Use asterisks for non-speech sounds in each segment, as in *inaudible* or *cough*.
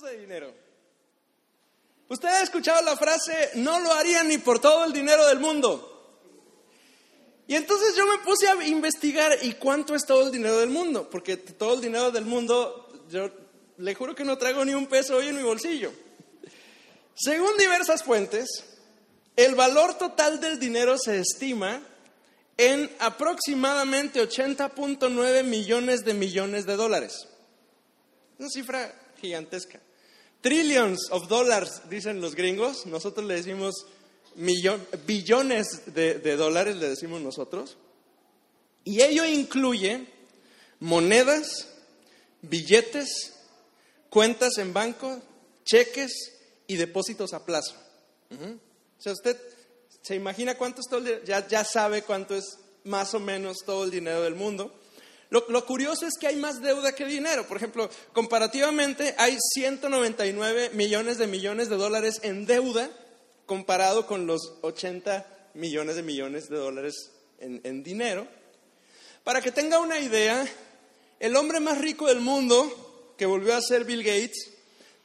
de dinero. Usted ha escuchado la frase, no lo harían ni por todo el dinero del mundo. Y entonces yo me puse a investigar, ¿y cuánto es todo el dinero del mundo? Porque todo el dinero del mundo, yo le juro que no traigo ni un peso hoy en mi bolsillo. Según diversas fuentes, el valor total del dinero se estima en aproximadamente 80.9 millones de millones de dólares. Una cifra gigantesca. Trillions of dollars, dicen los gringos. Nosotros le decimos billones de, de dólares, le decimos nosotros. Y ello incluye monedas, billetes, cuentas en banco, cheques y depósitos a plazo. O sea, usted se imagina cuánto es todo el ya, ya sabe cuánto es más o menos todo el dinero del mundo. Lo, curioso es que hay más deuda que dinero. Por ejemplo, comparativamente hay 199 millones de millones de dólares en deuda comparado con los 80 millones de millones de dólares en, dinero. Para que tenga una idea, el hombre más rico del mundo, que volvió a ser Bill Gates,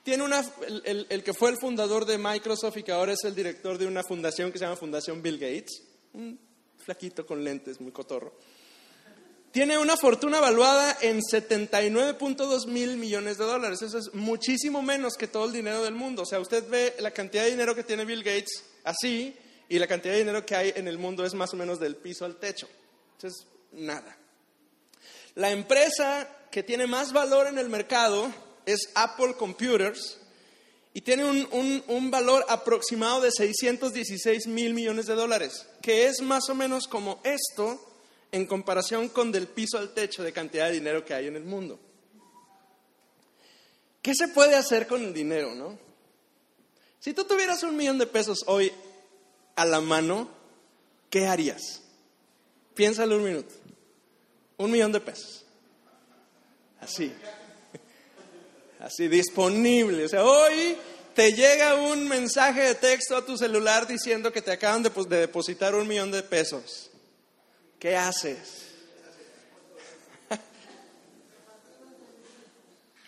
tiene una, el, el, que fue el fundador de Microsoft y que ahora es el director de una fundación que se llama Fundación Bill Gates, un flaquito con lentes, muy cotorro tiene una fortuna evaluada en 79.2 mil millones de dólares. Eso es muchísimo menos que todo el dinero del mundo. O sea, usted ve la cantidad de dinero que tiene Bill Gates así y la cantidad de dinero que hay en el mundo es más o menos del piso al techo. Entonces, nada. La empresa que tiene más valor en el mercado es Apple Computers y tiene un, un valor aproximado de 616 mil millones de dólares, que es más o menos como esto en comparación con del piso al techo de cantidad de dinero que hay en el mundo. ¿Qué se puede hacer con el dinero, no? Si tú tuvieras un millón de pesos hoy a la mano, ¿qué harías? Piénsalo un minuto. Un millón de pesos. Así. *laughs* Así, disponible. O sea, hoy te llega un mensaje de texto a tu celular diciendo que te acaban de, de depositar un millón de pesos. ¿Qué haces? *laughs*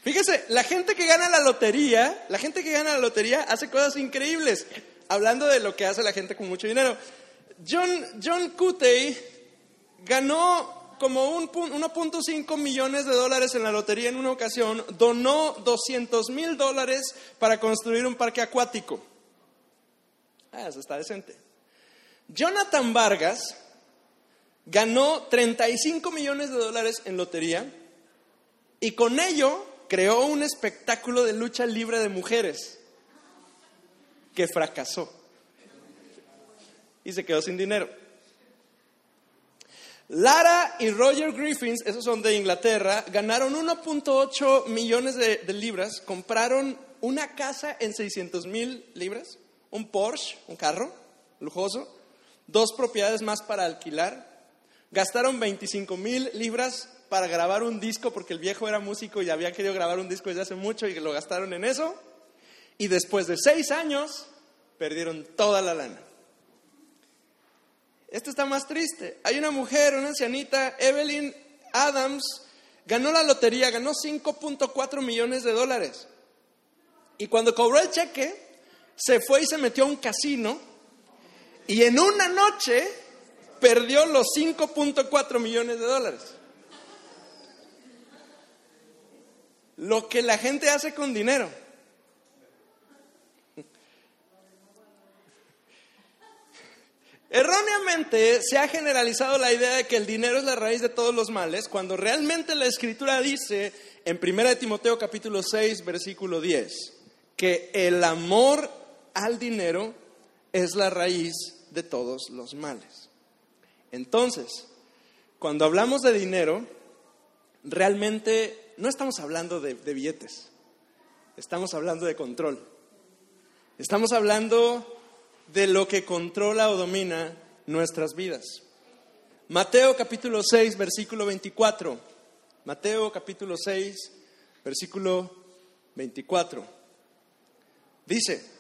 Fíjese, la gente que gana la lotería, la gente que gana la lotería hace cosas increíbles. Hablando de lo que hace la gente con mucho dinero. John, John Cutey ganó como 1.5 millones de dólares en la lotería en una ocasión, donó 200 mil dólares para construir un parque acuático. Ah, eso está decente. Jonathan Vargas ganó 35 millones de dólares en lotería y con ello creó un espectáculo de lucha libre de mujeres que fracasó y se quedó sin dinero. Lara y Roger Griffins, esos son de Inglaterra, ganaron 1.8 millones de, libras, compraron una casa en 600 mil libras, un Porsche, un carro lujoso, dos propiedades más para alquilar, Gastaron 25 mil libras para grabar un disco porque el viejo era músico y había querido grabar un disco desde hace mucho y lo gastaron en eso. Y después de seis años, perdieron toda la lana. Esto está más triste. Hay una mujer, una ancianita, Evelyn Adams, ganó la lotería, ganó 5.4 millones de dólares. Y cuando cobró el cheque, se fue y se metió a un casino. Y en una noche perdió los 5.4 millones de dólares. Lo que la gente hace con dinero. Erróneamente se ha generalizado la idea de que el dinero es la raíz de todos los males, cuando realmente la escritura dice en 1 Timoteo capítulo 6, versículo 10, que el amor al dinero es la raíz de todos los males. Entonces, cuando hablamos de dinero, realmente no estamos hablando de, billetes, estamos hablando de control. Estamos hablando de lo que controla o domina nuestras vidas. Mateo capítulo 6, versículo 24. Mateo capítulo 6, versículo 24. Dice,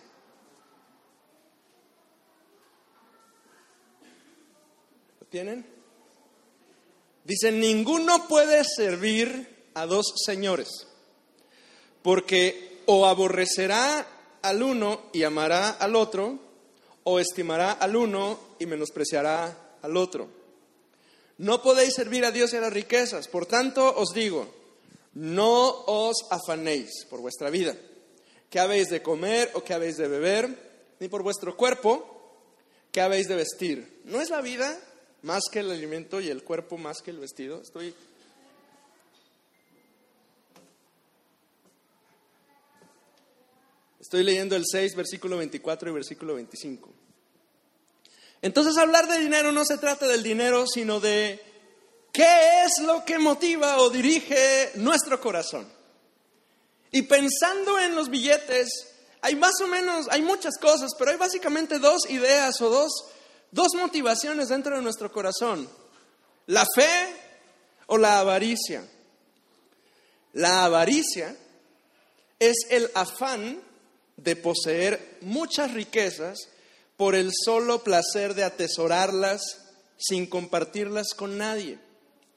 tienen? Dice, ninguno puede servir a dos señores, porque o aborrecerá al uno y amará al otro, o estimará al uno y menospreciará al otro. No podéis servir a Dios y a las riquezas. Por tanto, os digo, no os afanéis por vuestra vida, qué habéis de comer o qué habéis de beber, ni por vuestro cuerpo, qué habéis de vestir. ¿No es la vida más que el alimento y el cuerpo más que el vestido? Estoy Estoy leyendo el 6, versículo 24 y versículo 25. Entonces hablar de dinero no se trata del dinero, sino de qué es lo que motiva o dirige nuestro corazón. Y pensando en los billetes, hay más o menos, hay muchas cosas, pero hay básicamente dos ideas o dos, dos motivaciones dentro de nuestro corazón. La fe o la avaricia. La avaricia es el afán de poseer muchas riquezas por el solo placer de atesorarlas sin compartirlas con nadie.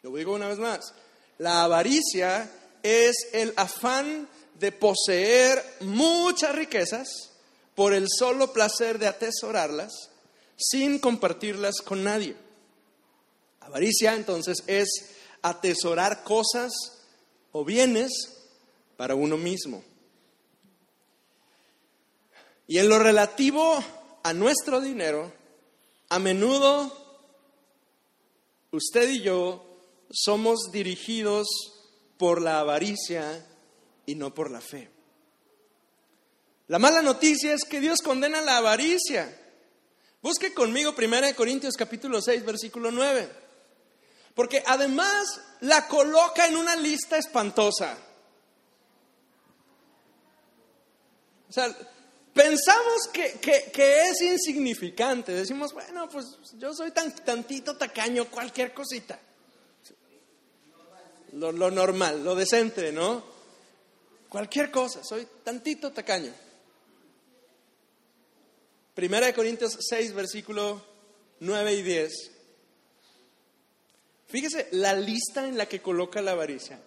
Lo digo una vez más. La avaricia es el afán de poseer muchas riquezas por el solo placer de atesorarlas sin compartirlas con nadie. Avaricia entonces es atesorar cosas o bienes para uno mismo. Y en lo relativo a nuestro dinero, a menudo usted y yo somos dirigidos por la avaricia y no por la fe. La mala noticia es que Dios condena la avaricia. Busque conmigo 1 Corintios capítulo 6, versículo 9. Porque además la coloca en una lista espantosa. O sea, Pensamos que, es insignificante. Decimos, bueno, pues yo soy tan tantito tacaño, cualquier cosita. Lo, lo, normal, lo decente, ¿no? Cualquier cosa, soy tantito tacaño. Primera de Corintios 6, versículo 9 y 10. Fíjese la lista en la que coloca la avaricia.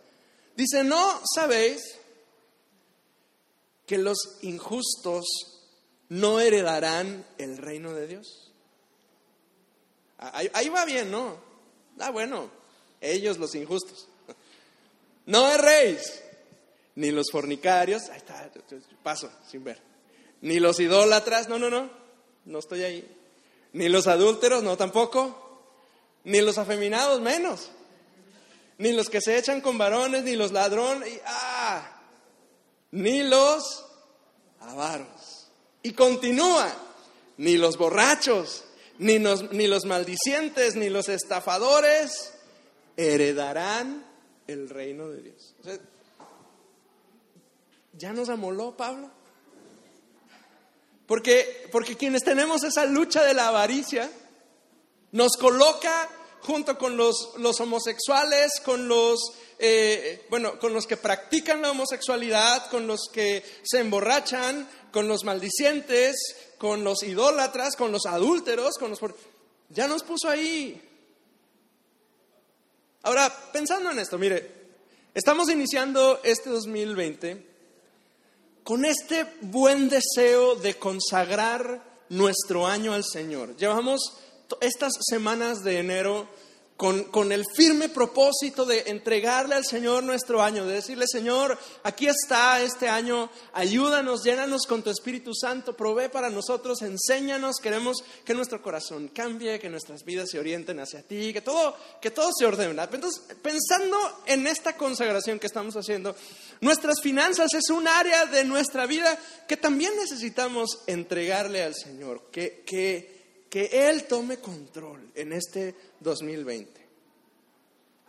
Dice, no sabéis que los injustos no heredarán el reino de Dios. Ahí, va bien, ¿no? Ah, bueno, ellos los injustos. No erréis, ni los fornicarios, ahí está, paso, sin ver. Ni los idólatras, no, no, no, no estoy ahí. Ni los adúlteros, no tampoco. Ni los afeminados, menos. Ni los que se echan con varones, ni los ladrones. Y, ah, ni los avaros. Y continúa, ni los borrachos, ni ni los maldicientes, ni los estafadores heredarán el reino de Dios. ¿Ya nos amoló Pablo? Porque, porque quienes tenemos esa lucha de la avaricia, nos coloca junto con los, los homosexuales, con los, eh, bueno, con los que practican la homosexualidad, con los que se emborrachan, con los maldicientes, con los idólatras, con los adúlteros, con los... Ya nos puso ahí. Ahora, pensando en esto, mire, estamos iniciando este 2020 con este buen deseo de consagrar nuestro año al Señor. Llevamos estas semanas de enero con, el firme propósito de entregarle al Señor nuestro año, de decirle, Señor, aquí está este año, ayúdanos, llénanos con tu Espíritu Santo, provee para nosotros, enséñanos, queremos que nuestro corazón cambie, que nuestras vidas se orienten hacia ti, que todo, que todo se ordene. Entonces, pensando en esta consagración que estamos haciendo, nuestras finanzas es un área de nuestra vida que también necesitamos entregarle al Señor, que, que que Él tome control en este 2020.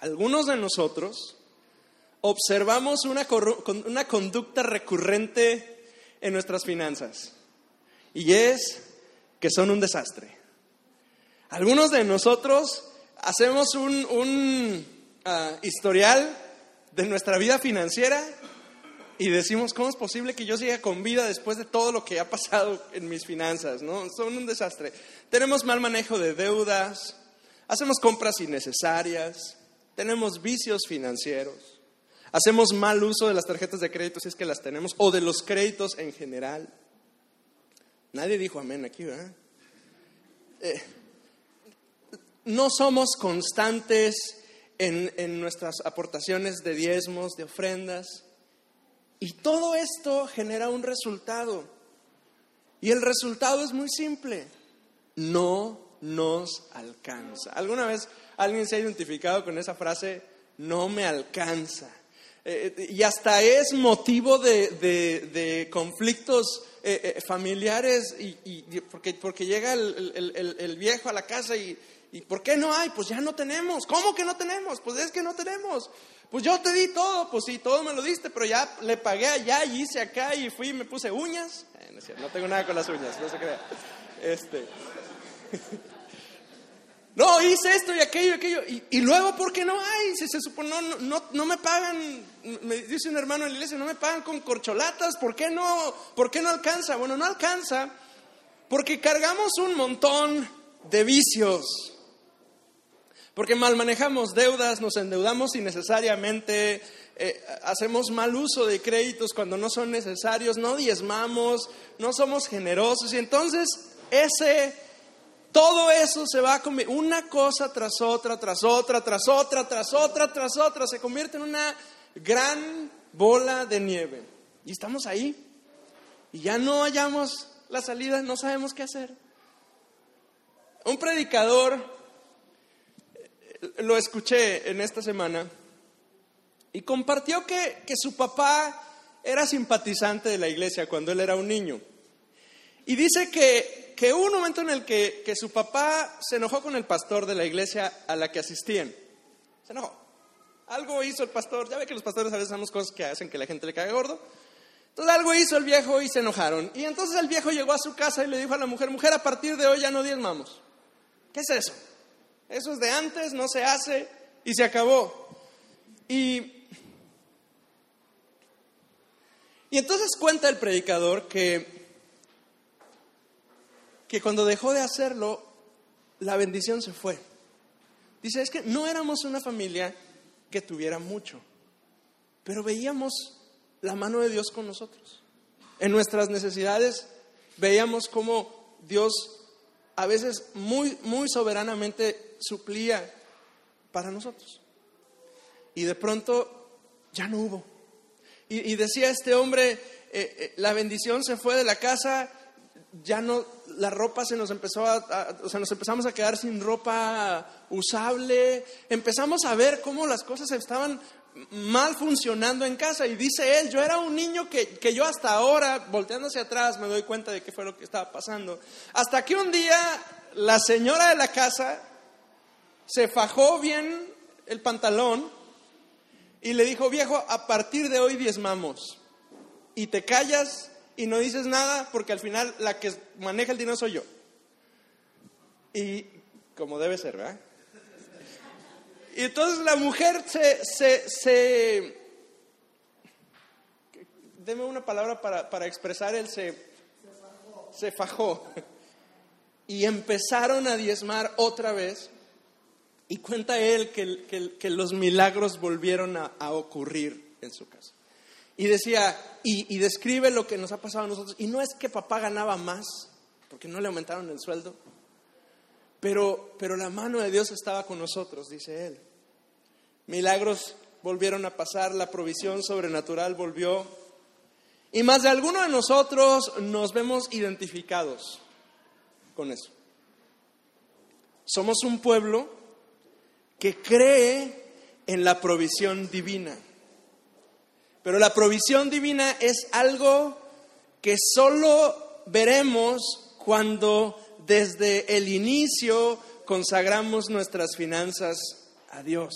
Algunos de nosotros observamos una, una conducta recurrente en nuestras finanzas y es que son un desastre. Algunos de nosotros hacemos un, ah, historial de nuestra vida financiera y decimos, ¿cómo es posible que yo siga con vida después de todo lo que ha pasado en mis finanzas? ¿no? Son un desastre. Tenemos mal manejo de deudas, hacemos compras innecesarias, tenemos vicios financieros. hacemos mal uso de las tarjetas de crédito si es que las tenemos, o de los créditos en general. Nadie dijo amén aquí, ¿verdad? Eh, no somos constantes en, en nuestras aportaciones de diezmos, de ofrendas. Y todo esto genera un resultado. Y el resultado es muy simple. No nos alcanza. ¿Alguna vez alguien se ha identificado con esa frase? No me alcanza. Eh, eh, y hasta es motivo de, conflictos eh, familiares y, porque, porque, llega el, viejo a la casa y, y ¿por qué no hay? Pues ya no tenemos. ¿Cómo que no tenemos? Pues es que no tenemos. Pues yo te di todo, pues sí, todo me lo diste, pero ya le pagué allá y hice acá y fui y me puse uñas. no, tengo nada con las uñas, no se crea. Este. *laughs* No, hice esto y aquello y aquello. Y, luego, ¿por qué no hay? Si se supone, no, no, no, me pagan, me dice un hermano en la iglesia, no me pagan con corcholatas, ¿por qué no? ¿Por qué no alcanza? Bueno, no alcanza porque cargamos un montón de vicios. Porque mal manejamos deudas, nos endeudamos innecesariamente, eh, hacemos mal uso de créditos cuando no son necesarios, no diezmamos, no somos generosos. Y entonces ese todo eso se va a comer, una cosa tras otra, tras otra, tras otra, tras otra, tras otra, se convierte en una gran bola de nieve. Y estamos ahí. Y ya no hallamos la salida, no sabemos qué hacer. Un predicador, lo escuché en esta semana, y compartió que, que su papá era simpatizante de la iglesia cuando él era un niño. Y dice que que hubo un momento en el que, que su papá se enojó con el pastor de la iglesia a la que asistían. Se enojó. Algo hizo el pastor. Ya ve que los pastores a veces hacemos cosas que hacen que la gente le caiga gordo. Entonces algo hizo el viejo y se enojaron. Y entonces el viejo llegó a su casa y le dijo a la mujer, mujer, a partir de hoy ya no diezmamos. ¿Qué es eso? Eso es de antes, no se hace y se acabó. Y, entonces cuenta el predicador que que cuando dejó de hacerlo, la bendición se fue. Dice, es que no éramos una familia que tuviera mucho, pero veíamos la mano de Dios con nosotros. En nuestras necesidades veíamos cómo Dios a veces muy, muy soberanamente suplía para nosotros. Y de pronto ya no hubo. Y, decía este hombre, eh, eh, la bendición se fue de la casa, ya no, la ropa se nos empezó a, o sea, nos empezamos a quedar sin ropa usable, empezamos a ver cómo las cosas estaban mal funcionando en casa. Y dice él, yo era un niño que, que yo hasta ahora, volteando hacia atrás, me doy cuenta de qué fue lo que estaba pasando. Hasta que un día la señora de la casa se fajó bien el pantalón y le dijo, viejo, a partir de hoy diezmamos. Y te callas y no dices nada porque al final la que maneja el dinero soy yo. Y como debe ser, ¿verdad? Y entonces la mujer se, se, se deme una palabra para, para expresar el se, se fajó. Y empezaron a diezmar otra vez. Y cuenta él que, que, los milagros volvieron a, a ocurrir en su casa. Y decía, y, describe lo que nos ha pasado a nosotros. Y no es que papá ganaba más, porque no le aumentaron el sueldo, pero, pero la mano de Dios estaba con nosotros, dice él. Milagros volvieron a pasar, la provisión sobrenatural volvió. Y más de alguno de nosotros nos vemos identificados con eso. Somos un pueblo que cree en la provisión divina. Pero la provisión divina es algo que solo veremos cuando desde el inicio consagramos nuestras finanzas a Dios.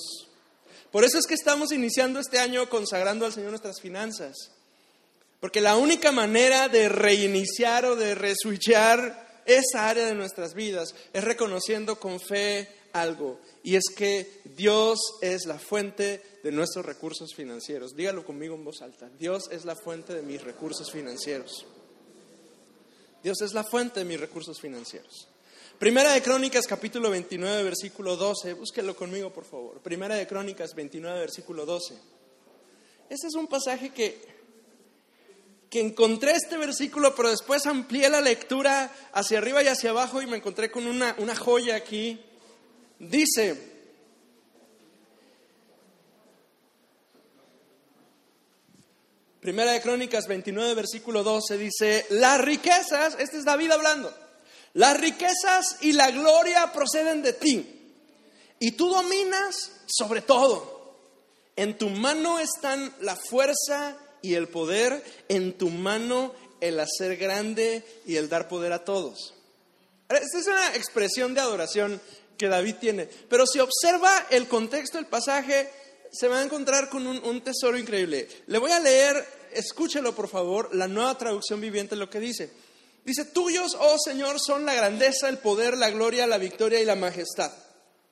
Por eso es que estamos iniciando este año consagrando al Señor nuestras finanzas. Porque la única manera de reiniciar o de reswitchar esa área de nuestras vidas es reconociendo con fe algo. Y es que Dios es la fuente de nuestros recursos financieros. Dígalo conmigo en voz alta. Dios es la fuente de mis recursos financieros. Dios es la fuente de mis recursos financieros. Primera de Crónicas, capítulo 29, versículo 12. Búsquelo conmigo, por favor. Primera de Crónicas 29, versículo 12. Este es un pasaje que, que encontré este versículo, pero después amplié la lectura hacia arriba y hacia abajo y me encontré con una, una joya aquí. Dice, Primera de Crónicas 29, versículo 12 dice, las riquezas, este es David hablando, las riquezas y la gloria proceden de ti, y tú dominas sobre todo. En tu mano están la fuerza y el poder, en tu mano el hacer grande y el dar poder a todos. Esta es una expresión de adoración que David tiene, pero si observa el contexto del pasaje, se va a encontrar con un, tesoro increíble. Le voy a leer, escúchelo por favor, la nueva traducción viviente lo que dice. Dice, tuyos, oh Señor, son la grandeza, el poder, la gloria, la victoria y la majestad.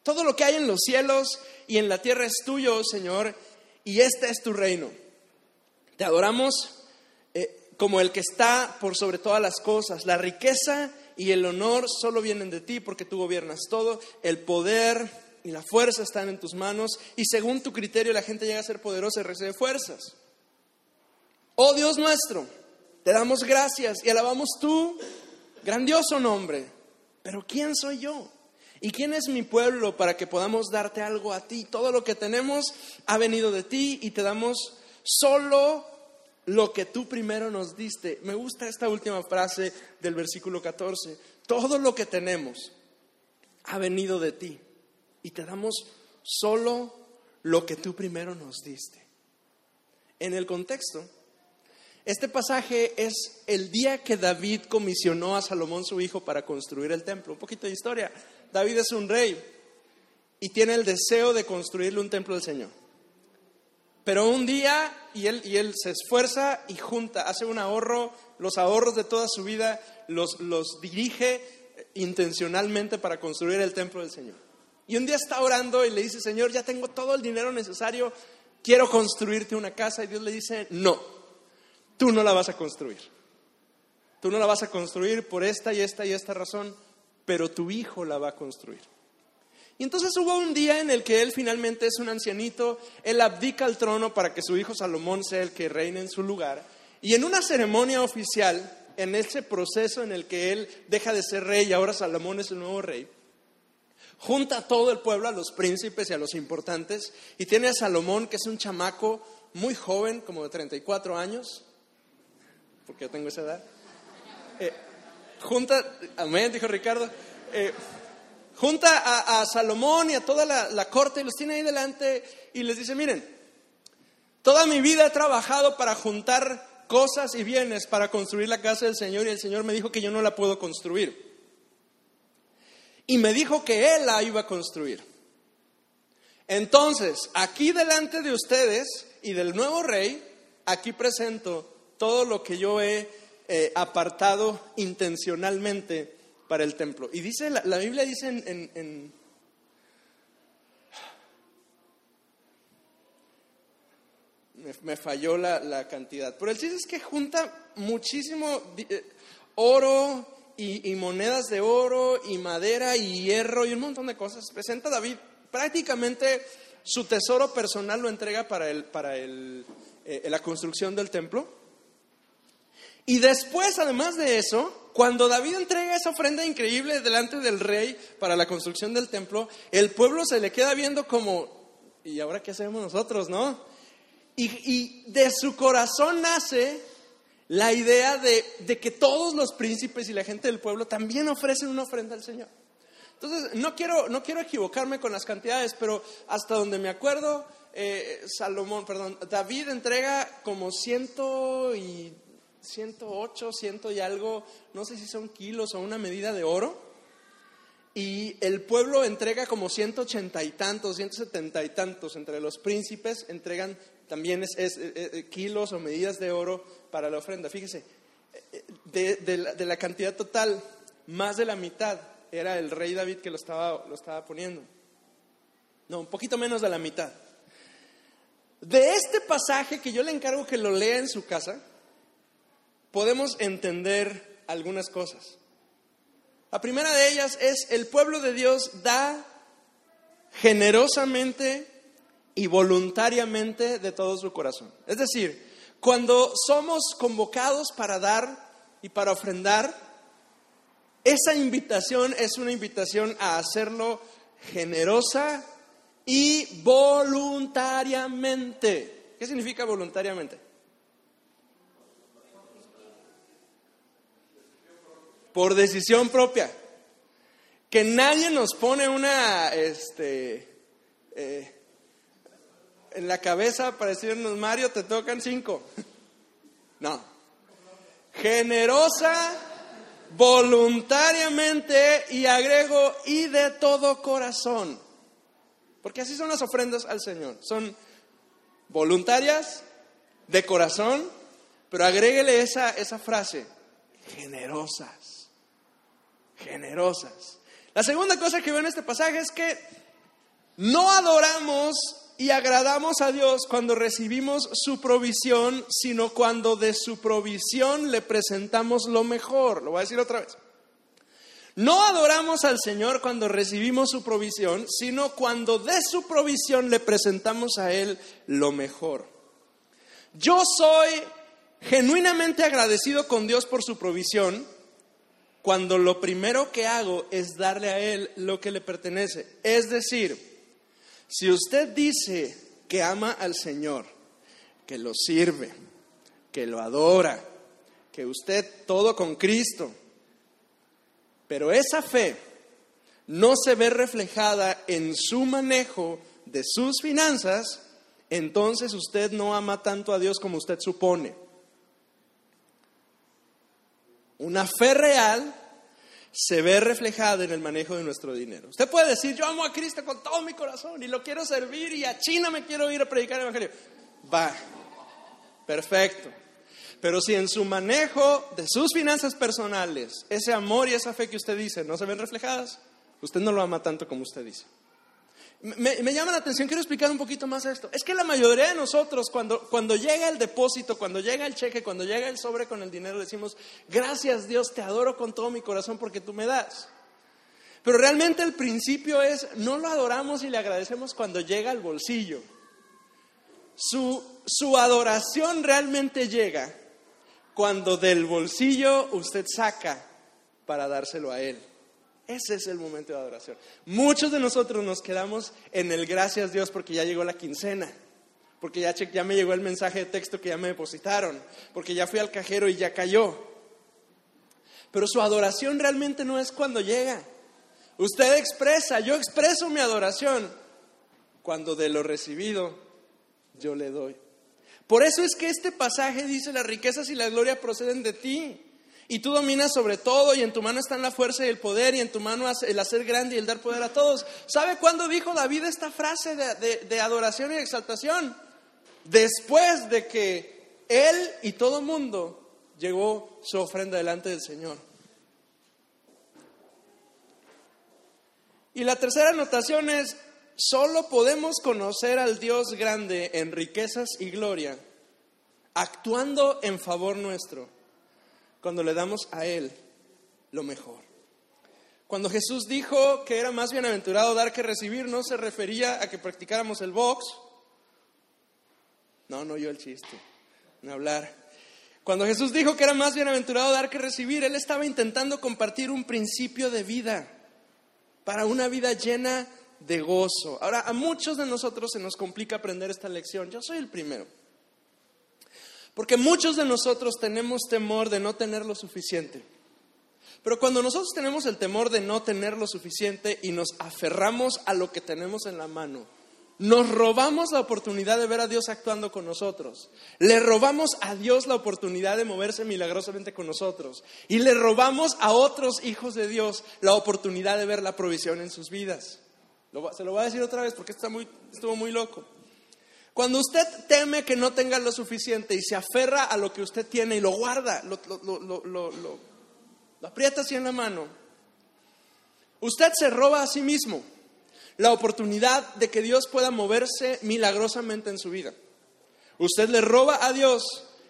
Todo lo que hay en los cielos y en la tierra es tuyo, oh Señor, y este es tu reino. Te adoramos eh, como el que está por sobre todas las cosas. La riqueza y el honor solo vienen de ti porque tú gobiernas todo. El poder y la fuerza están en tus manos y según tu criterio la gente llega a ser poderosa y recibe fuerzas. Oh Dios nuestro, te damos gracias y alabamos tu grandioso nombre. Pero ¿quién soy yo? ¿Y quién es mi pueblo para que podamos darte algo a ti? Todo lo que tenemos ha venido de ti y te damos solo lo que tú primero nos diste. Me gusta esta última frase del versículo 14. Todo lo que tenemos ha venido de ti y te damos solo lo que tú primero nos diste. En el contexto, este pasaje es el día que David comisionó a Salomón su hijo para construir el templo. Un poquito de historia. David es un rey y tiene el deseo de construirle un templo al Señor. Pero un día, y él, y él se esfuerza y junta, hace un ahorro, los ahorros de toda su vida los, los dirige intencionalmente para construir el templo del Señor. Y un día está orando y le dice, Señor, ya tengo todo el dinero necesario, quiero construirte una casa. Y Dios le dice, no, tú no la vas a construir. Tú no la vas a construir por esta y esta y esta razón, pero tu hijo la va a construir. Y entonces hubo un día en el que él finalmente es un ancianito, él abdica el trono para que su hijo Salomón sea el que reine en su lugar. Y en una ceremonia oficial, en ese proceso en el que él deja de ser rey y ahora Salomón es el nuevo rey, junta a todo el pueblo, a los príncipes y a los importantes, y tiene a Salomón, que es un chamaco muy joven, como de 34 años, porque yo tengo esa edad. Eh, junta, amén, dijo Ricardo, eh, junta a, Salomón y a toda la, corte y los tiene ahí delante y les dice, miren, toda mi vida he trabajado para juntar cosas y bienes para construir la casa del Señor y el Señor me dijo que yo no la puedo construir. Y me dijo que Él la iba a construir. Entonces, aquí delante de ustedes y del nuevo rey, aquí presento todo lo que yo he eh, apartado intencionalmente para el templo. Y dice, la, Biblia dice en, me, falló la, cantidad. Pero el chiste es que junta muchísimo eh, oro y, monedas de oro y madera y hierro y un montón de cosas. Presenta David prácticamente su tesoro personal lo entrega para, el, para el, eh, la construcción del templo. Y después, además de eso, cuando David entrega esa ofrenda increíble delante del rey para la construcción del templo, el pueblo se le queda viendo como, ¿y ahora qué hacemos nosotros, no? Y, de su corazón nace la idea de, que todos los príncipes y la gente del pueblo también ofrecen una ofrenda al Señor. Entonces, no quiero, no quiero equivocarme con las cantidades, pero hasta donde me acuerdo, eh, Salomón, perdón, David entrega como ciento y 108, ciento y algo, no sé si son kilos o una medida de oro. Y el pueblo entrega como 180 y tantos, 170 y tantos. Entre los príncipes entregan también es, eh, eh, kilos o medidas de oro para la ofrenda. Fíjese, eh, de, la, cantidad total, más de la mitad era el rey David que lo estaba, lo estaba poniendo. No, un poquito menos de la mitad. De este pasaje que yo le encargo que lo lea en su casa, podemos entender algunas cosas. La primera de ellas es el pueblo de Dios da generosamente y voluntariamente de todo su corazón. Es decir, cuando somos convocados para dar y para ofrendar, esa invitación es una invitación a hacerlo generosa y voluntariamente. ¿Qué significa voluntariamente? Por decisión propia. Que nadie nos pone una, este, eh, en la cabeza para decirnos, Mario, te tocan cinco. *laughs* No. Generosa, voluntariamente y agrego y de todo corazón. Porque así son las ofrendas al Señor. Son voluntarias, de corazón, pero agréguele esa, esa frase, generosas, generosas. La segunda cosa que veo en este pasaje es que no adoramos y agradamos a Dios cuando recibimos su provisión, sino cuando de su provisión le presentamos lo mejor. Lo voy a decir otra vez. No adoramos al Señor cuando recibimos su provisión, sino cuando de su provisión le presentamos a Él lo mejor. Yo soy genuinamente agradecido con Dios por su provisión cuando lo primero que hago es darle a Él lo que le pertenece. Es decir, si usted dice que ama al Señor, que lo sirve, que lo adora, que usted todo con Cristo, pero esa fe no se ve reflejada en su manejo de sus finanzas, entonces usted no ama tanto a Dios como usted supone. Una fe real se ve reflejada en el manejo de nuestro dinero. Usted puede decir, yo amo a Cristo con todo mi corazón y lo quiero servir y a China me quiero ir a predicar el Evangelio. Va, perfecto. Pero si en su manejo de sus finanzas personales, ese amor y esa fe que usted dice no se ven reflejadas, usted no lo ama tanto como usted dice. Me, llama la atención, quiero explicar un poquito más esto. Es que la mayoría de nosotros, cuando, cuando llega el depósito, cuando llega el cheque, cuando llega el sobre con el dinero, decimos, gracias Dios, te adoro con todo mi corazón porque tú me das. Pero realmente el principio es, no lo adoramos y le agradecemos cuando llega al bolsillo. Su, su adoración realmente llega cuando del bolsillo usted saca para dárselo a Él. Ese es el momento de adoración. Muchos de nosotros nos quedamos en el gracias Dios porque ya llegó la quincena, porque ya, ya me llegó el mensaje de texto que ya me depositaron, porque ya fui al cajero y ya cayó. Pero su adoración realmente no es cuando llega. Usted expresa, yo expreso mi adoración cuando de lo recibido yo le doy. Por eso es que este pasaje dice, las riquezas y la gloria proceden de ti. Y tú dominas sobre todo y en tu mano están la fuerza y el poder y en tu mano el hacer grande y el dar poder a todos. ¿Sabe cuándo dijo David esta frase de, adoración y exaltación? Después de que él y todo mundo llegó su ofrenda delante del Señor. Y la tercera anotación es, solo podemos conocer al Dios grande en riquezas y gloria, actuando en favor nuestro cuando le damos a Él lo mejor. Cuando Jesús dijo que era más bienaventurado dar que recibir, no se refería a que practicáramos el box. No, no yo el chiste, no hablar. Cuando Jesús dijo que era más bienaventurado dar que recibir, Él estaba intentando compartir un principio de vida para una vida llena de gozo. Ahora, a muchos de nosotros se nos complica aprender esta lección. Yo soy el primero. Porque muchos de nosotros tenemos temor de no tener lo suficiente. Pero cuando nosotros tenemos el temor de no tener lo suficiente y nos aferramos a lo que tenemos en la mano, nos robamos la oportunidad de ver a Dios actuando con nosotros. Le robamos a Dios la oportunidad de moverse milagrosamente con nosotros. Y le robamos a otros hijos de Dios la oportunidad de ver la provisión en sus vidas. se lo voy a decir otra vez porque está muy, estuvo muy loco. Cuando usted teme que no tenga lo suficiente y se aferra a lo que usted tiene y lo guarda, lo, aprieta así en la mano, usted se roba a sí mismo la oportunidad de que Dios pueda moverse milagrosamente en su vida. Usted le roba a Dios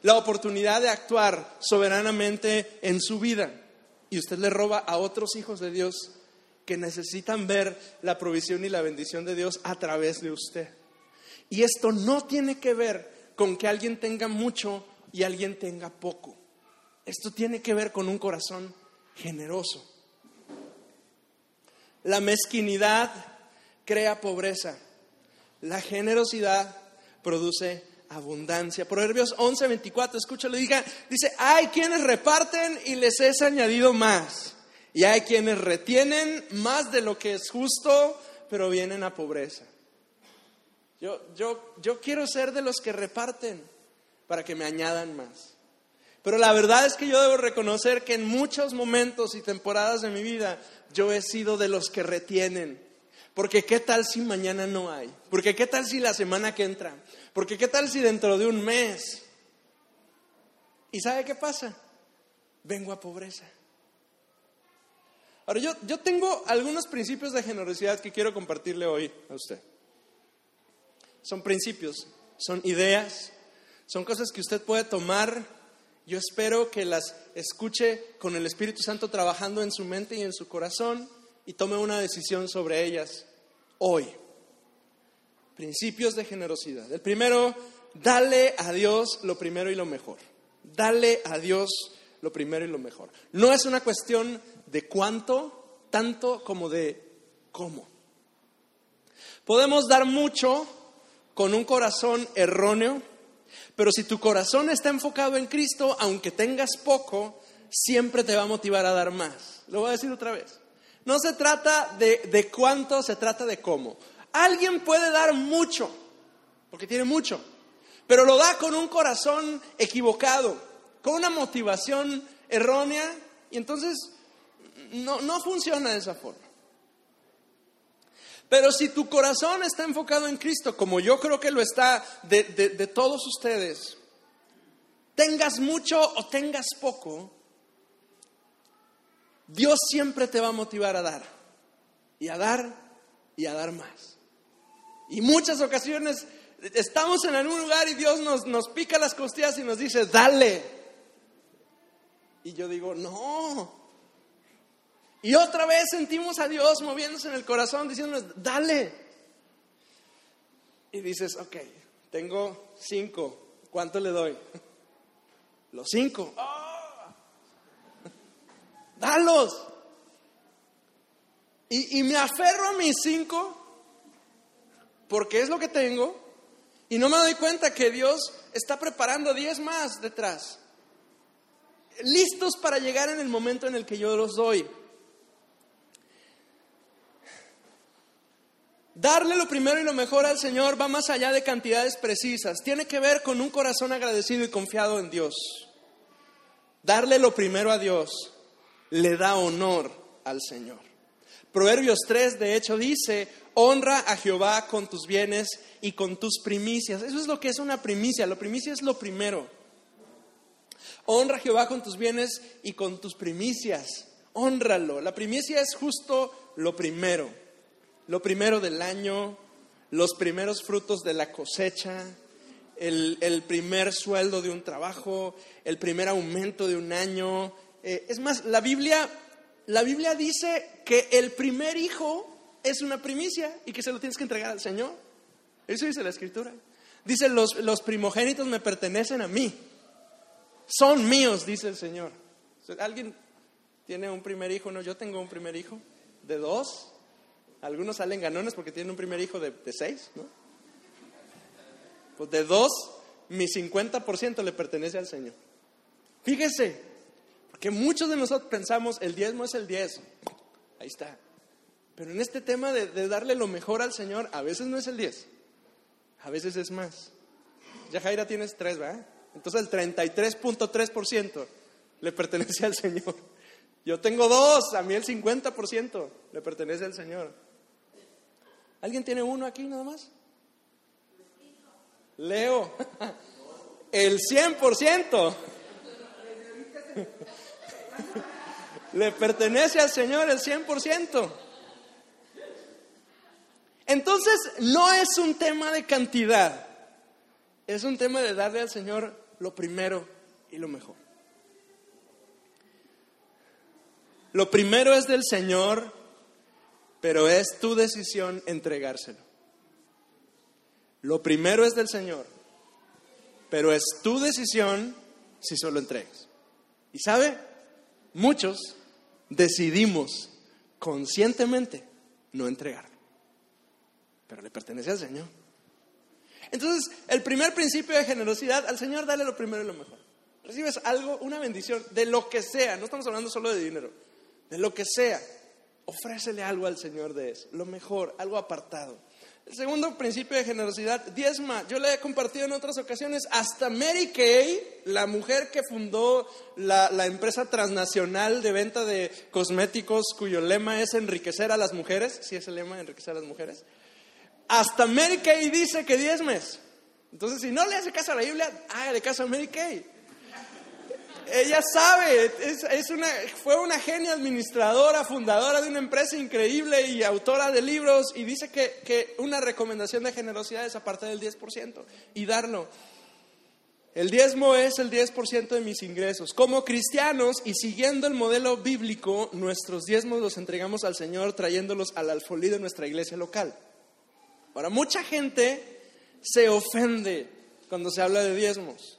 la oportunidad de actuar soberanamente en su vida. Y usted le roba a otros hijos de Dios que necesitan ver la provisión y la bendición de Dios a través de usted. Y esto no tiene que ver con que alguien tenga mucho y alguien tenga poco. Esto tiene que ver con un corazón generoso. La mezquinidad crea pobreza. La generosidad produce abundancia. Proverbios 11, 24, escúchalo, diga, dice, hay quienes reparten y les es añadido más. Y hay quienes retienen más de lo que es justo, pero vienen a pobreza. Yo, yo, yo quiero ser de los que reparten para que me añadan más. Pero la verdad es que yo debo reconocer que en muchos momentos y temporadas de mi vida yo he sido de los que retienen. Porque qué tal si mañana no hay? Porque qué tal si la semana que entra? Porque qué tal si dentro de un mes? ¿Y sabe qué pasa? Vengo a pobreza. Ahora, yo, yo tengo algunos principios de generosidad que quiero compartirle hoy a usted. Son principios, son ideas, son cosas que usted puede tomar. Yo espero que las escuche con el Espíritu Santo trabajando en su mente y en su corazón y tome una decisión sobre ellas hoy. Principios de generosidad. El primero, dale a Dios lo primero y lo mejor. Dale a Dios lo primero y lo mejor. No es una cuestión de cuánto, tanto como de cómo. Podemos dar mucho con un corazón erróneo, pero si tu corazón está enfocado en Cristo, aunque tengas poco, siempre te va a motivar a dar más. Lo voy a decir otra vez. No se trata de, de cuánto, se trata de cómo. Alguien puede dar mucho, porque tiene mucho, pero lo da con un corazón equivocado, con una motivación errónea, y entonces no, no funciona de esa forma. Pero si tu corazón está enfocado en Cristo, como yo creo que lo está de, de, todos ustedes, tengas mucho o tengas poco, Dios siempre te va a motivar a dar, y a dar, y a dar más. Y muchas ocasiones estamos en algún lugar y Dios nos, nos pica las costillas y nos dice, dale. Y yo digo, no, y otra vez sentimos a Dios moviéndose en el corazón, diciéndonos, dale. Y dices, ok, tengo cinco, ¿cuánto le doy? Los cinco. ¡Ah! Dalos. Y, y me aferro a mis cinco porque es lo que tengo y no me doy cuenta que Dios está preparando diez más detrás, listos para llegar en el momento en el que yo los doy. Darle lo primero y lo mejor al Señor va más allá de cantidades precisas. Tiene que ver con un corazón agradecido y confiado en Dios. Darle lo primero a Dios le da honor al Señor. Proverbios 3, de hecho, dice, honra a Jehová con tus bienes y con tus primicias. Eso es lo que es una primicia. La primicia es lo primero. Honra a Jehová con tus bienes y con tus primicias. Honralo. La primicia es justo lo primero lo primero del año, los primeros frutos de la cosecha, el, primer sueldo de un trabajo, el primer aumento de un año. Eh, es más, la Biblia, la Biblia dice que el primer hijo es una primicia y que se lo tienes que entregar al Señor. Eso dice la Escritura. Dice, los, los primogénitos me pertenecen a mí. Son míos, dice el Señor. ¿Alguien tiene un primer hijo? No, yo tengo un primer hijo de dos. Algunos salen ganones porque tienen un primer hijo de, seis, ¿no? Pues de dos, mi 50% le pertenece al Señor. Fíjese, porque muchos de nosotros pensamos, el diezmo es el diez. Ahí está. Pero en este tema de, darle lo mejor al Señor, a veces no es el diez, a veces es más. Ya Jaira tienes tres, ¿verdad? Entonces el 33.3% le pertenece al Señor. Yo tengo dos, a mí el 50% le pertenece al Señor. ¿Alguien tiene uno aquí nada más? Leo. *laughs* El 100%. *laughs* Le pertenece al Señor el 100%. Entonces, no es un tema de cantidad. Es un tema de darle al Señor lo primero y lo mejor. Lo primero es del Señor pero es tu decisión entregárselo. Lo primero es del Señor, pero es tu decisión si solo entregas. Y sabe, muchos decidimos conscientemente no entregarlo, pero le pertenece al Señor. Entonces, el primer principio de generosidad, al Señor dale lo primero y lo mejor. Recibes algo, una bendición, de lo que sea, no estamos hablando solo de dinero, de lo que sea, ofrécele algo al Señor de eso, lo mejor, algo apartado. El segundo principio de generosidad, diezma. Yo le he compartido en otras ocasiones, hasta Mary Kay, la mujer que fundó la, la, empresa transnacional de venta de cosméticos cuyo lema es enriquecer a las mujeres, si es el lema, enriquecer a las mujeres, hasta Mary Kay dice que diezmes. Entonces, si no le hace caso a la Biblia, hágale caso a Mary Kay ella sabe, es, una, fue una genia administradora, fundadora de una empresa increíble y autora de libros y dice que, una recomendación de generosidad es aparte del 10% y darlo. El diezmo es el 10% de mis ingresos. Como cristianos y siguiendo el modelo bíblico, nuestros diezmos los entregamos al Señor trayéndolos al alfolí de nuestra iglesia local. Ahora, mucha gente se ofende cuando se habla de diezmos.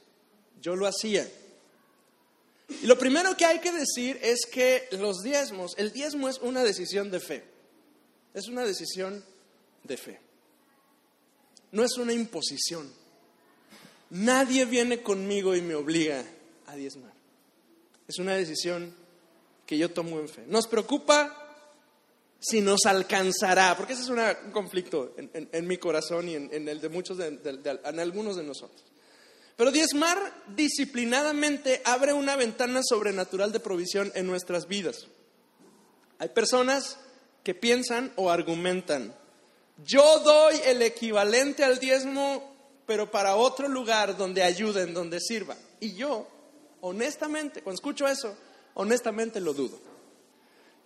Yo lo hacía. Y lo primero que hay que decir es que los diezmos, el diezmo es una decisión de fe. Es una decisión de fe. No es una imposición. Nadie viene conmigo y me obliga a diezmar. Es una decisión que yo tomo en fe. Nos preocupa si nos alcanzará, porque ese es un conflicto en, mi corazón y en, el de muchos, en algunos de nosotros. Pero diezmar disciplinadamente abre una ventana sobrenatural de provisión en nuestras vidas. Hay personas que piensan o argumentan, yo doy el equivalente al diezmo, pero para otro lugar donde ayuden, donde sirva. Y yo, honestamente, cuando escucho eso, honestamente lo dudo.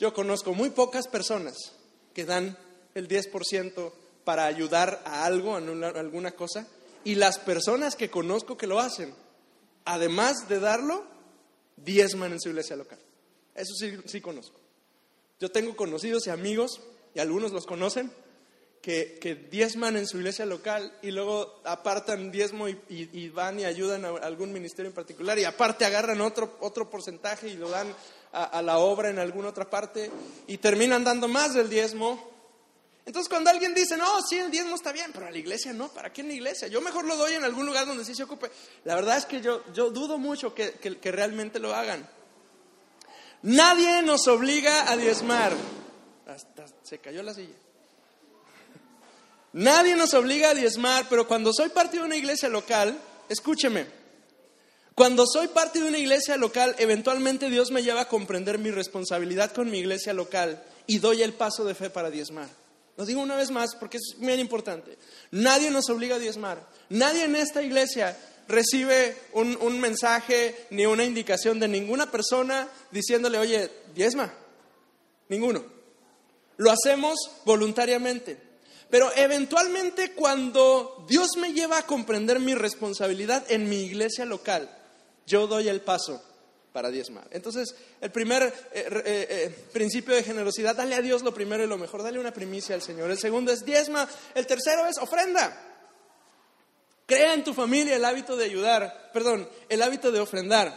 Yo conozco muy pocas personas que dan el 10% para ayudar a algo, a alguna cosa, y las personas que conozco que lo hacen, además de darlo, diezman en su iglesia local. Eso sí, sí conozco. Yo tengo conocidos y amigos, y algunos los conocen, que, que diezman en su iglesia local y luego apartan diezmo y, van y ayudan a algún ministerio en particular y aparte agarran otro, otro porcentaje y lo dan a, a la obra en alguna otra parte y terminan dando más del diezmo entonces cuando alguien dice, no, sí, el diezmo está bien, pero a la iglesia no, ¿para qué en la iglesia? Yo mejor lo doy en algún lugar donde sí se ocupe. La verdad es que yo, yo dudo mucho que, que realmente lo hagan. Nadie nos obliga a diezmar. Hasta se cayó la silla. Nadie nos obliga a diezmar, pero cuando soy parte de una iglesia local, escúcheme, cuando soy parte de una iglesia local, eventualmente Dios me lleva a comprender mi responsabilidad con mi iglesia local y doy el paso de fe para diezmar. Lo digo una vez más porque es muy importante. Nadie nos obliga a diezmar. Nadie en esta iglesia recibe un, un, mensaje ni una indicación de ninguna persona diciéndole, oye, diezma. Ninguno. Lo hacemos voluntariamente. Pero eventualmente cuando Dios me lleva a comprender mi responsabilidad en mi iglesia local, yo doy el paso para diezmar. Entonces, el primer eh, eh, eh, principio de generosidad, dale a Dios lo primero y lo mejor, dale una primicia al Señor. El segundo es diezma. El tercero es ofrenda. Crea en tu familia el hábito de ayudar, perdón, el hábito de ofrendar.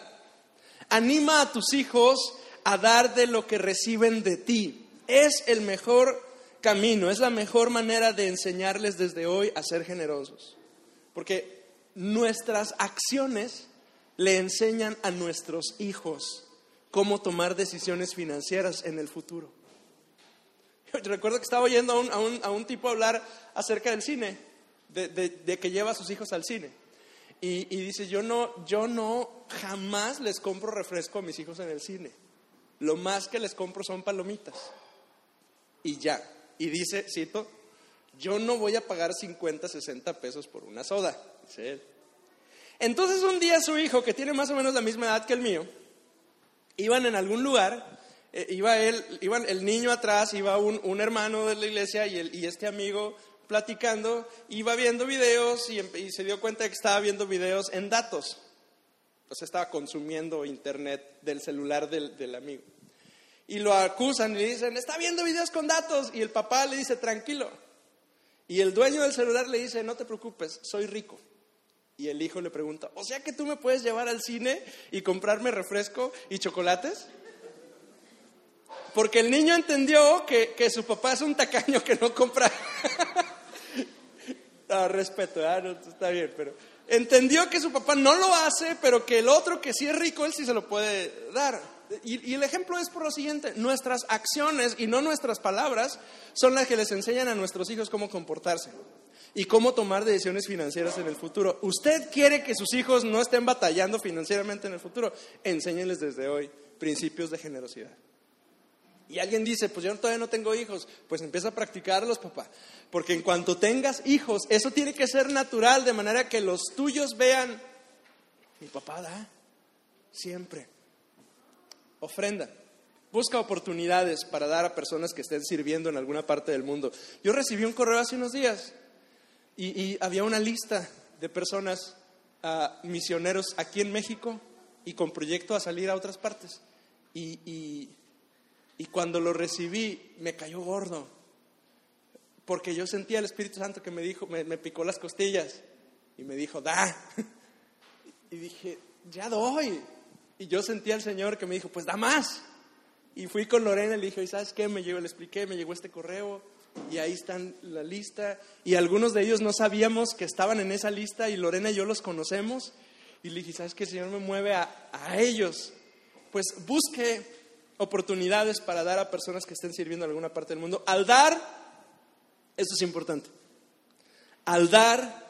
Anima a tus hijos a dar de lo que reciben de ti. Es el mejor camino, es la mejor manera de enseñarles desde hoy a ser generosos. Porque nuestras acciones le enseñan a nuestros hijos cómo tomar decisiones financieras en el futuro. Yo recuerdo que estaba oyendo a un, tipo hablar acerca del cine, de, que lleva a sus hijos al cine. Y, dice, yo no, yo no jamás les compro refresco a mis hijos en el cine. Lo más que les compro son palomitas. Y ya. Y dice, cito, yo no voy a pagar 50, 60 pesos por una soda. Dice él. Entonces un día su hijo, que tiene más o menos la misma edad que el mío, iban en algún lugar, eh, iba él, iban el niño atrás, iba un, hermano de la iglesia y, el, y, este amigo platicando, iba viendo videos y, se dio cuenta que estaba viendo videos en datos. Entonces estaba consumiendo internet del celular del, del amigo. Y lo acusan y le dicen, está viendo videos con datos. Y el papá le dice, tranquilo. Y el dueño del celular le dice, no te preocupes, soy rico. Y el hijo le pregunta, o sea que tú me puedes llevar al cine y comprarme refresco y chocolates? Porque el niño entendió que, su papá es un tacaño que no compra. *laughs* no, respeto, está bien, pero entendió que su papá no lo hace, pero que el otro que sí es rico, él sí se lo puede dar. Y, y, el ejemplo es por lo siguiente, nuestras acciones y no nuestras palabras son las que les enseñan a nuestros hijos cómo comportarse y cómo tomar decisiones financieras en el futuro. Usted quiere que sus hijos no estén batallando financieramente en el futuro, enséñenles desde hoy principios de generosidad. Y alguien dice, pues yo todavía no tengo hijos, pues empieza a practicarlos, papá. Porque en cuanto tengas hijos, eso tiene que ser natural, de manera que los tuyos vean, mi papá da, siempre. Ofrenda. Busca oportunidades para dar a personas que estén sirviendo en alguna parte del mundo. Yo recibí un correo hace unos días y, había una lista de personas, ah, misioneros aquí en México y con proyecto a salir a otras partes. y y cuando lo recibí, me cayó gordo. Porque yo sentía el Espíritu Santo que me dijo, me, picó las costillas y me dijo, da. *laughs* Y dije, ya doy. Y yo sentía al Señor que me dijo, pues da más. Y fui con Lorena y le dije, ¿sabes qué? Me llegó, le expliqué, me llegó este correo y ahí están la lista. Y algunos de ellos no sabíamos que estaban en esa lista y Lorena y yo los conocemos. Y le dije, ¿sabes qué? El Señor me mueve a, a ellos. Pues busque oportunidades para dar a personas que estén sirviendo en alguna parte del mundo. Al dar, eso es importante. Al dar,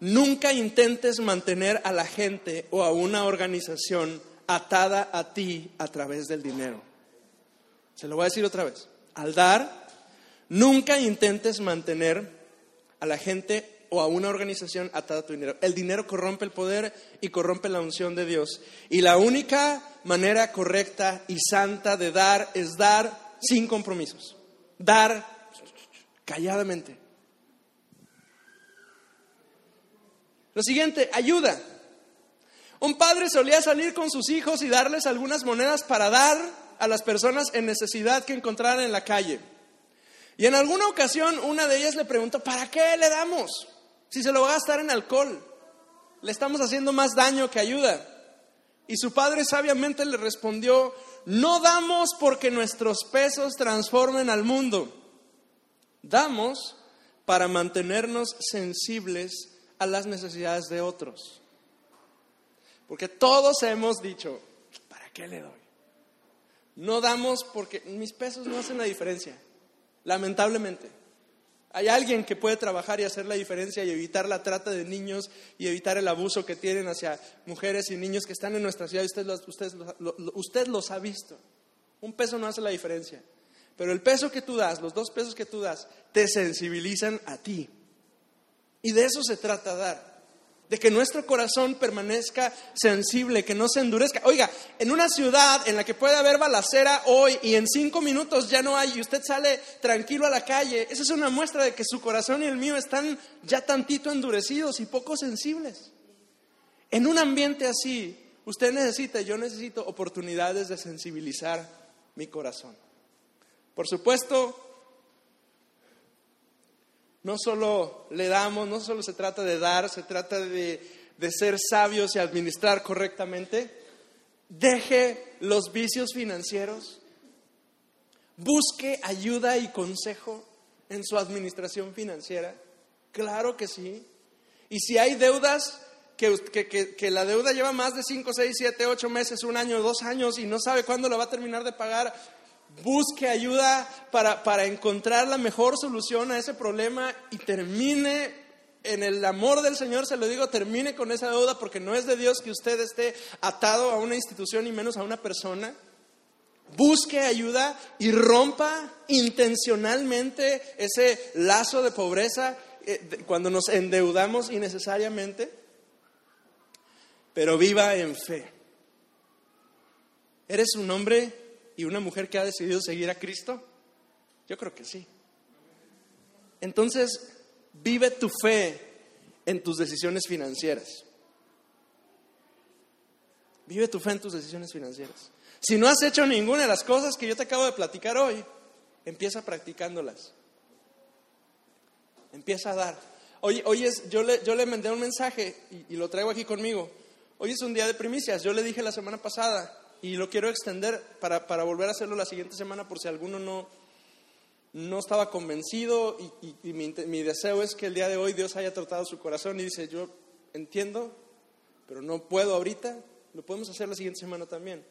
nunca intentes mantener a la gente o a una organización atada a ti a través del dinero. Se lo voy a decir otra vez. Al dar, nunca intentes mantener a la gente o a una organización atada a tu dinero. El dinero corrompe el poder y corrompe la unción de Dios. Y la única manera correcta y santa de dar es dar sin compromisos. Dar calladamente. Lo siguiente, ayuda. Un padre solía salir con sus hijos y darles algunas monedas para dar a las personas en necesidad que encontraran en la calle. Y en alguna ocasión una de ellas le preguntó, ¿para qué le damos? Si se lo va a gastar en alcohol, le estamos haciendo más daño que ayuda. Y su padre sabiamente le respondió, no damos porque nuestros pesos transformen al mundo, damos para mantenernos sensibles a las necesidades de otros. Porque todos hemos dicho, ¿para qué le doy? No damos porque mis pesos no hacen la diferencia, lamentablemente. Hay alguien que puede trabajar y hacer la diferencia y evitar la trata de niños y evitar el abuso que tienen hacia mujeres y niños que están en nuestra ciudad. Usted los, usted, usted los ha visto. Un peso no hace la diferencia. Pero el peso que tú das, los dos pesos que tú das, te sensibilizan a ti. Y de eso se trata dar de que nuestro corazón permanezca sensible, que no se endurezca. Oiga, en una ciudad en la que puede haber balacera hoy y en cinco minutos ya no hay y usted sale tranquilo a la calle, esa es una muestra de que su corazón y el mío están ya tantito endurecidos y poco sensibles. En un ambiente así, usted necesita, yo necesito oportunidades de sensibilizar mi corazón. Por supuesto, no solo le damos, no solo se trata de dar, se trata de, ser sabios y administrar correctamente. Deje los vicios financieros. Busque ayuda y consejo en su administración financiera. Claro que sí. Y si hay deudas, que, que, la deuda lleva más de 5, 6, 7, 8 meses, un año, dos años y no sabe cuándo lo va a terminar de pagar, busque ayuda para, encontrar la mejor solución a ese problema y termine en el amor del Señor, se lo digo, termine con esa deuda porque no es de Dios que usted esté atado a una institución y menos a una persona. Busque ayuda y rompa intencionalmente ese lazo de pobreza eh, cuando nos endeudamos innecesariamente, pero viva en fe. ¿Eres un hombre y una mujer que ha decidido seguir a Cristo? Yo creo que sí. Entonces, vive tu fe en tus decisiones financieras. Vive tu fe en tus decisiones financieras. Si no has hecho ninguna de las cosas que yo te acabo de platicar hoy, empieza practicándolas. Empieza a dar. Hoy, hoy es, yo, le, yo le mandé un mensaje y, y lo traigo aquí conmigo. Hoy es un día de primicias. Yo le dije la semana pasada y lo quiero extender para, para volver a hacerlo la siguiente semana por si alguno no, no estaba convencido y, y- mi deseo es que el día de hoy Dios haya tratado su corazón y dice, yo entiendo, pero no puedo ahorita, lo podemos hacer la siguiente semana también.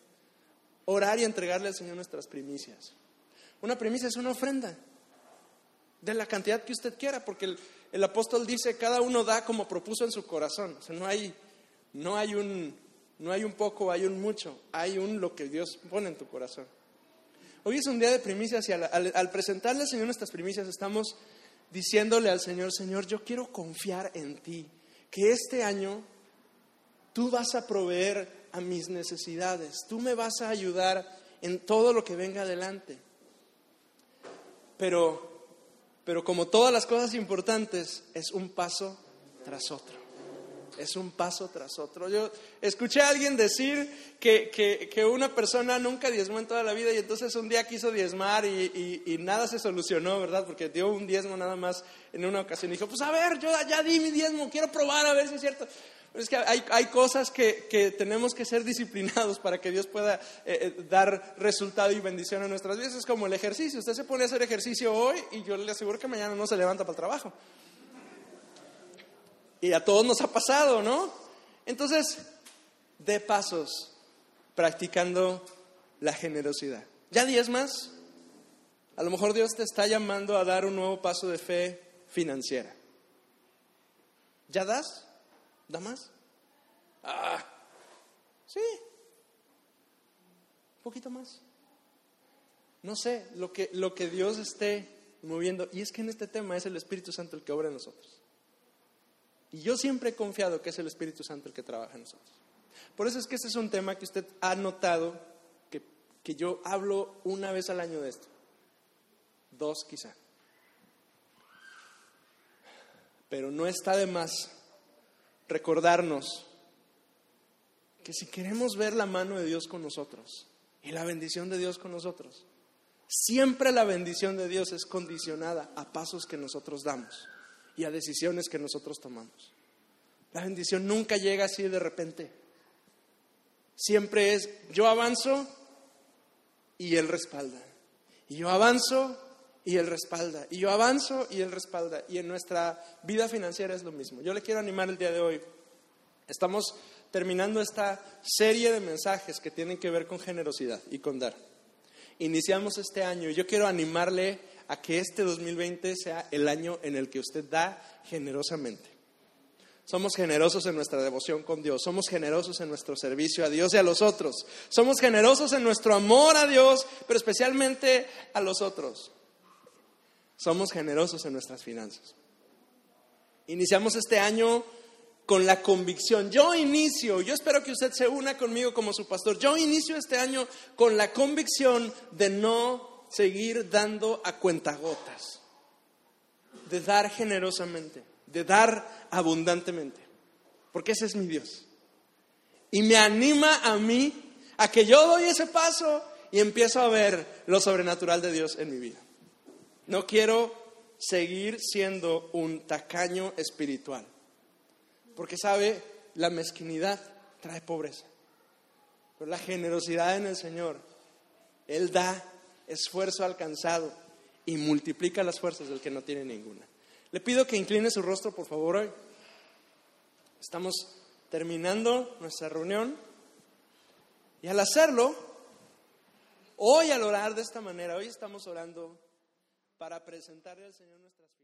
Orar y entregarle al Señor nuestras primicias. Una primicia es una ofrenda de la cantidad que usted quiera, porque el, el apóstol dice, cada uno da como propuso en su corazón. O sea, no hay, no hay, un, no hay un poco, hay un mucho, hay un lo que Dios pone en tu corazón. Hoy es un día de primicias y al, presentarle al Señor nuestras primicias estamos diciéndole al Señor, Señor, yo quiero confiar en ti, que este año tú vas a proveer a mis necesidades, tú me vas a ayudar en todo lo que venga adelante. Pero, pero como todas las cosas importantes, es un paso tras otro. Es un paso tras otro. Yo escuché a alguien decir que, que- que una persona nunca diezmó en toda la vida y entonces un día quiso diezmar y, y- nada se solucionó, ¿verdad? Porque dio un diezmo nada más en una ocasión y dijo, pues a ver, yo ya di mi diezmo, quiero probar a ver si es cierto. Pero es que hay, hay cosas que, que tenemos que ser disciplinados para que Dios pueda eh, eh, dar resultado y bendición a nuestras vidas. Es como el ejercicio. Usted se pone a hacer ejercicio hoy y yo le aseguro que mañana no se levanta para el trabajo. Y a todos nos ha pasado, ¿no? Entonces, de pasos practicando la generosidad. ¿Ya diez más? A lo mejor Dios te está llamando a dar un nuevo paso de fe financiera. ¿Ya das? ¿Da más? Ah, sí. Un poquito más. No sé, lo que, lo que Dios esté moviendo. Y es que en este tema es el Espíritu Santo el que obra en nosotros. Y yo siempre he confiado que es el Espíritu Santo el que trabaja en nosotros. Por eso es que este es un tema que usted ha notado que, que yo hablo una vez al año de esto. Dos quizá. Pero no está de más recordarnos que si queremos ver la mano de Dios con nosotros y la bendición de Dios con nosotros, siempre la bendición de Dios es condicionada a pasos que nosotros damos y a decisiones que nosotros tomamos. La bendición nunca llega así de repente. Siempre es yo avanzo y Él respalda. Y yo avanzo y Él respalda. Y yo avanzo y Él respalda. Y en nuestra vida financiera es lo mismo. Yo le quiero animar el día de hoy. Estamos terminando esta serie de mensajes que tienen que ver con generosidad y con dar. Iniciamos este año y yo quiero animarle a que este 2020 sea el año en el que usted da generosamente. Somos generosos en nuestra devoción con Dios, somos generosos en nuestro servicio a Dios y a los otros, somos generosos en nuestro amor a Dios, pero especialmente a los otros. Somos generosos en nuestras finanzas. Iniciamos este año con la convicción. Yo inicio, yo espero que usted se una conmigo como su pastor. Yo inicio este año con la convicción de no seguir dando a cuentagotas, de dar generosamente, de dar abundantemente, porque ese es mi Dios. Y me anima a mí a que yo doy ese paso y empiezo a ver lo sobrenatural de Dios en mi vida. No quiero seguir siendo un tacaño espiritual. Porque sabe, la mezquinidad trae pobreza. Pero la generosidad en el Señor, Él da esfuerzo alcanzado y multiplica las fuerzas del que no tiene ninguna. Le pido que incline su rostro, por favor, hoy. Estamos terminando nuestra reunión. Y al hacerlo, hoy al orar de esta manera, hoy estamos orando para presentarle al Señor nuestras.